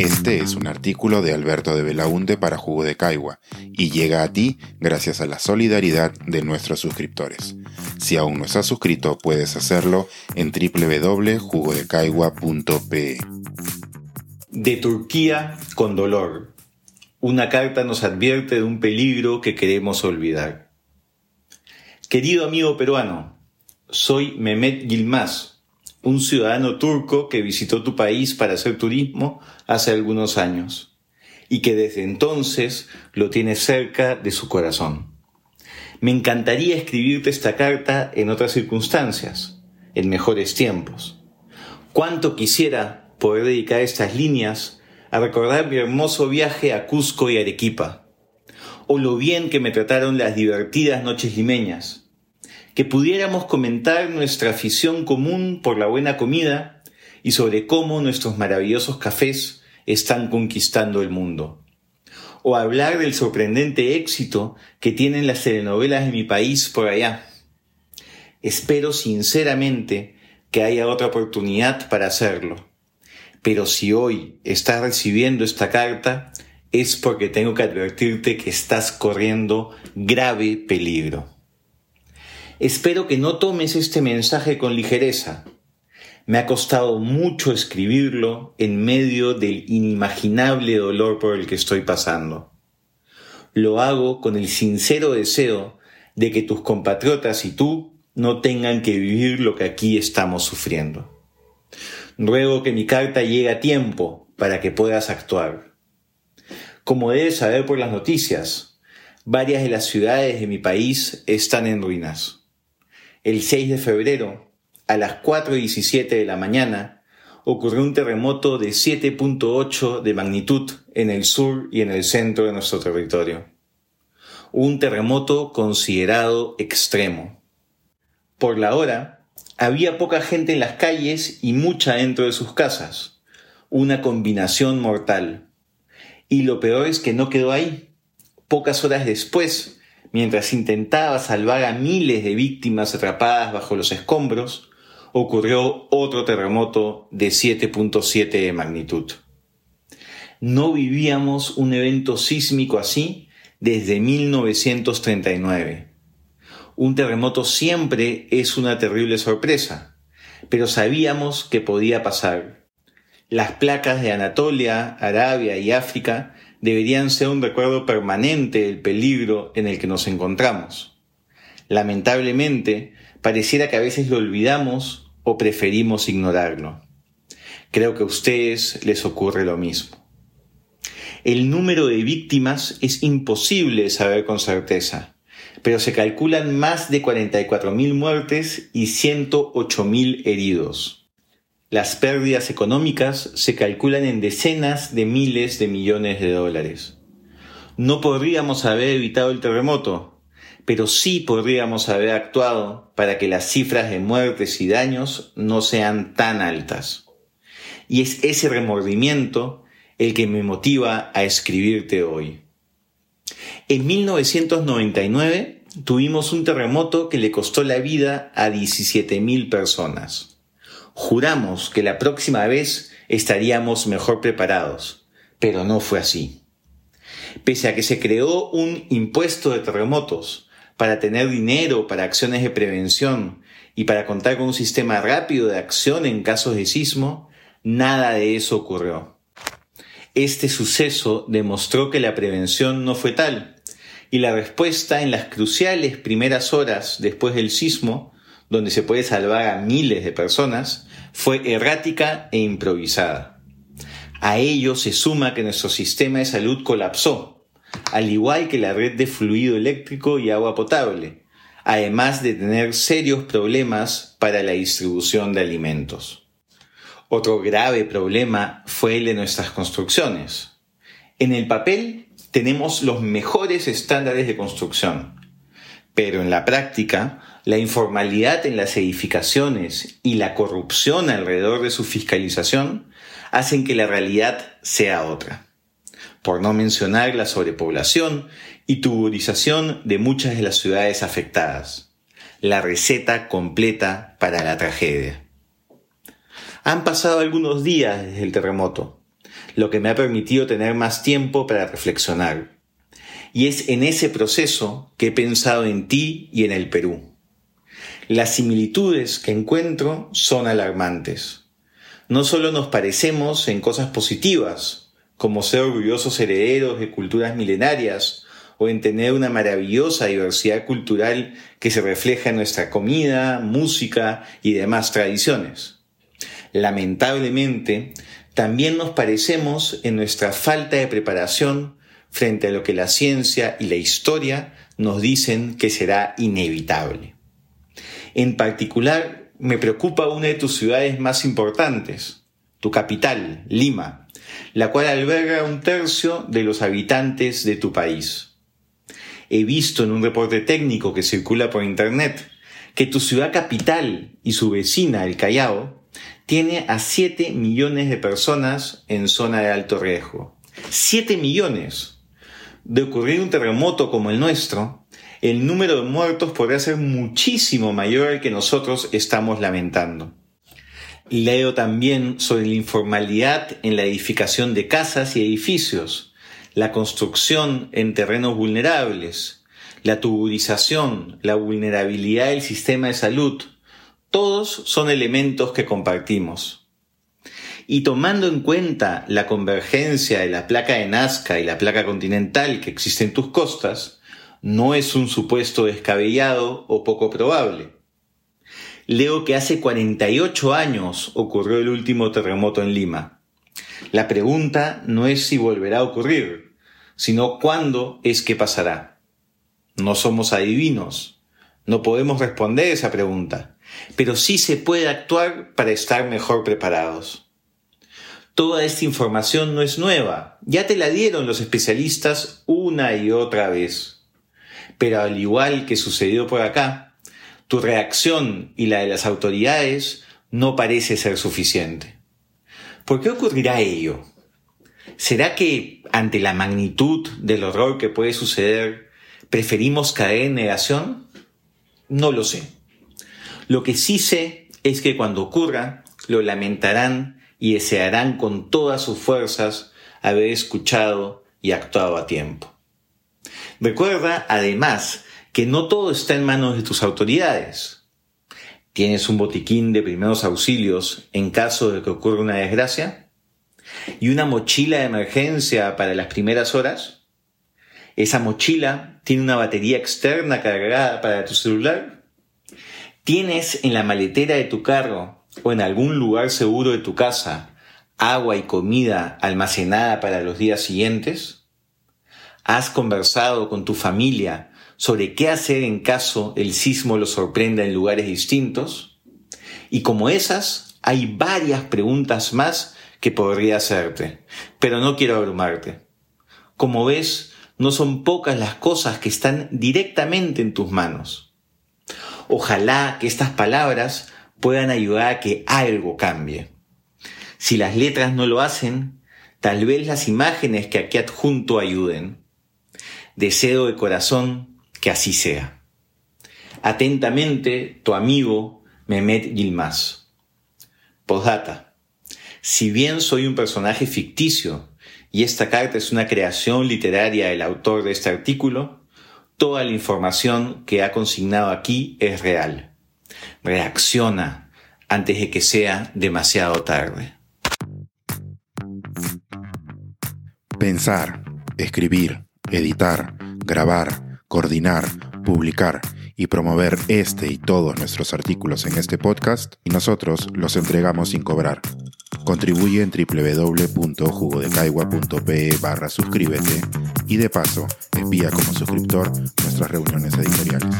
Este es un artículo de Alberto de Belaunte para Jugo de Caigua y llega a ti gracias a la solidaridad de nuestros suscriptores. Si aún no estás suscrito, puedes hacerlo en www.jugodecaigua.pe. De Turquía con dolor. Una carta nos advierte de un peligro que queremos olvidar. Querido amigo peruano, soy Mehmet Gilmaz, un ciudadano turco que visitó tu país para hacer turismo hace algunos años y que desde entonces lo tiene cerca de su corazón. Me encantaría escribirte esta carta en otras circunstancias, en mejores tiempos. Cuánto quisiera poder dedicar estas líneas a recordar mi hermoso viaje a Cusco y Arequipa, o lo bien que me trataron las divertidas noches limeñas, que pudiéramos comentar nuestra afición común por la buena comida y sobre cómo nuestros maravillosos cafés están conquistando el mundo. O hablar del sorprendente éxito que tienen las telenovelas de mi país por allá. Espero sinceramente que haya otra oportunidad para hacerlo. Pero si hoy estás recibiendo esta carta, es porque tengo que advertirte que estás corriendo grave peligro. Espero que no tomes este mensaje con ligereza. Me ha costado mucho escribirlo en medio del inimaginable dolor por el que estoy pasando. Lo hago con el sincero deseo de que tus compatriotas y tú no tengan que vivir lo que aquí estamos sufriendo. Ruego que mi carta llegue a tiempo para que puedas actuar. Como debes saber por las noticias, varias de las ciudades de mi país están en ruinas el 6 de febrero, a las 4.17 de la mañana, ocurrió un terremoto de 7.8 de magnitud en el sur y en el centro de nuestro territorio. Un terremoto considerado extremo. Por la hora, había poca gente en las calles y mucha dentro de sus casas. Una combinación mortal. Y lo peor es que no quedó ahí. Pocas horas después, mientras intentaba salvar a miles de víctimas atrapadas bajo los escombros, ocurrió otro terremoto de 7.7 de magnitud. No vivíamos un evento sísmico así desde 1939. Un terremoto siempre es una terrible sorpresa, pero sabíamos que podía pasar. Las placas de Anatolia, Arabia y África deberían ser un recuerdo permanente del peligro en el que nos encontramos. Lamentablemente, pareciera que a veces lo olvidamos o preferimos ignorarlo. Creo que a ustedes les ocurre lo mismo. El número de víctimas es imposible saber con certeza, pero se calculan más de 44.000 muertes y 108.000 heridos. Las pérdidas económicas se calculan en decenas de miles de millones de dólares. No podríamos haber evitado el terremoto, pero sí podríamos haber actuado para que las cifras de muertes y daños no sean tan altas. Y es ese remordimiento el que me motiva a escribirte hoy. En 1999 tuvimos un terremoto que le costó la vida a 17.000 personas. Juramos que la próxima vez estaríamos mejor preparados, pero no fue así. Pese a que se creó un impuesto de terremotos para tener dinero para acciones de prevención y para contar con un sistema rápido de acción en casos de sismo, nada de eso ocurrió. Este suceso demostró que la prevención no fue tal, y la respuesta en las cruciales primeras horas después del sismo donde se puede salvar a miles de personas, fue errática e improvisada. A ello se suma que nuestro sistema de salud colapsó, al igual que la red de fluido eléctrico y agua potable, además de tener serios problemas para la distribución de alimentos. Otro grave problema fue el de nuestras construcciones. En el papel tenemos los mejores estándares de construcción, pero en la práctica la informalidad en las edificaciones y la corrupción alrededor de su fiscalización hacen que la realidad sea otra. Por no mencionar la sobrepoblación y tuburización de muchas de las ciudades afectadas. La receta completa para la tragedia. Han pasado algunos días desde el terremoto. lo que me ha permitido tener más tiempo para reflexionar. Y es en ese proceso que he pensado en ti y en el Perú. Las similitudes que encuentro son alarmantes. No solo nos parecemos en cosas positivas, como ser orgullosos herederos de culturas milenarias, o en tener una maravillosa diversidad cultural que se refleja en nuestra comida, música y demás tradiciones. Lamentablemente, también nos parecemos en nuestra falta de preparación frente a lo que la ciencia y la historia nos dicen que será inevitable. En particular, me preocupa una de tus ciudades más importantes, tu capital, Lima, la cual alberga un tercio de los habitantes de tu país. He visto en un reporte técnico que circula por Internet que tu ciudad capital y su vecina, el Callao, tiene a 7 millones de personas en zona de alto riesgo. 7 millones. De ocurrir un terremoto como el nuestro, el número de muertos podría ser muchísimo mayor al que nosotros estamos lamentando. Leo también sobre la informalidad en la edificación de casas y edificios, la construcción en terrenos vulnerables, la tuburización, la vulnerabilidad del sistema de salud, todos son elementos que compartimos. Y tomando en cuenta la convergencia de la placa de Nazca y la placa continental que existe en tus costas, no es un supuesto descabellado o poco probable. Leo que hace 48 años ocurrió el último terremoto en Lima. La pregunta no es si volverá a ocurrir, sino cuándo es que pasará. No somos adivinos. No podemos responder esa pregunta pero sí se puede actuar para estar mejor preparados. Toda esta información no es nueva, ya te la dieron los especialistas una y otra vez. Pero al igual que sucedió por acá, tu reacción y la de las autoridades no parece ser suficiente. ¿Por qué ocurrirá ello? ¿Será que, ante la magnitud del horror que puede suceder, preferimos caer en negación? No lo sé. Lo que sí sé es que cuando ocurra, lo lamentarán y desearán con todas sus fuerzas haber escuchado y actuado a tiempo. Recuerda, además, que no todo está en manos de tus autoridades. ¿Tienes un botiquín de primeros auxilios en caso de que ocurra una desgracia? ¿Y una mochila de emergencia para las primeras horas? ¿Esa mochila tiene una batería externa cargada para tu celular? ¿Tienes en la maletera de tu carro o en algún lugar seguro de tu casa agua y comida almacenada para los días siguientes? ¿Has conversado con tu familia sobre qué hacer en caso el sismo lo sorprenda en lugares distintos? Y como esas, hay varias preguntas más que podría hacerte, pero no quiero abrumarte. Como ves, no son pocas las cosas que están directamente en tus manos. Ojalá que estas palabras puedan ayudar a que algo cambie. Si las letras no lo hacen, tal vez las imágenes que aquí adjunto ayuden. Deseo de corazón que así sea. Atentamente, tu amigo Mehmet Yilmaz. Postdata. Si bien soy un personaje ficticio y esta carta es una creación literaria del autor de este artículo, toda la información que ha consignado aquí es real. Reacciona antes de que sea demasiado tarde. Pensar, escribir, editar, grabar, coordinar, publicar y promover este y todos nuestros artículos en este podcast y nosotros los entregamos sin cobrar. Contribuye en www.jugodecaigua.pe barra suscríbete y de paso envía como suscriptor nuestras reuniones editoriales.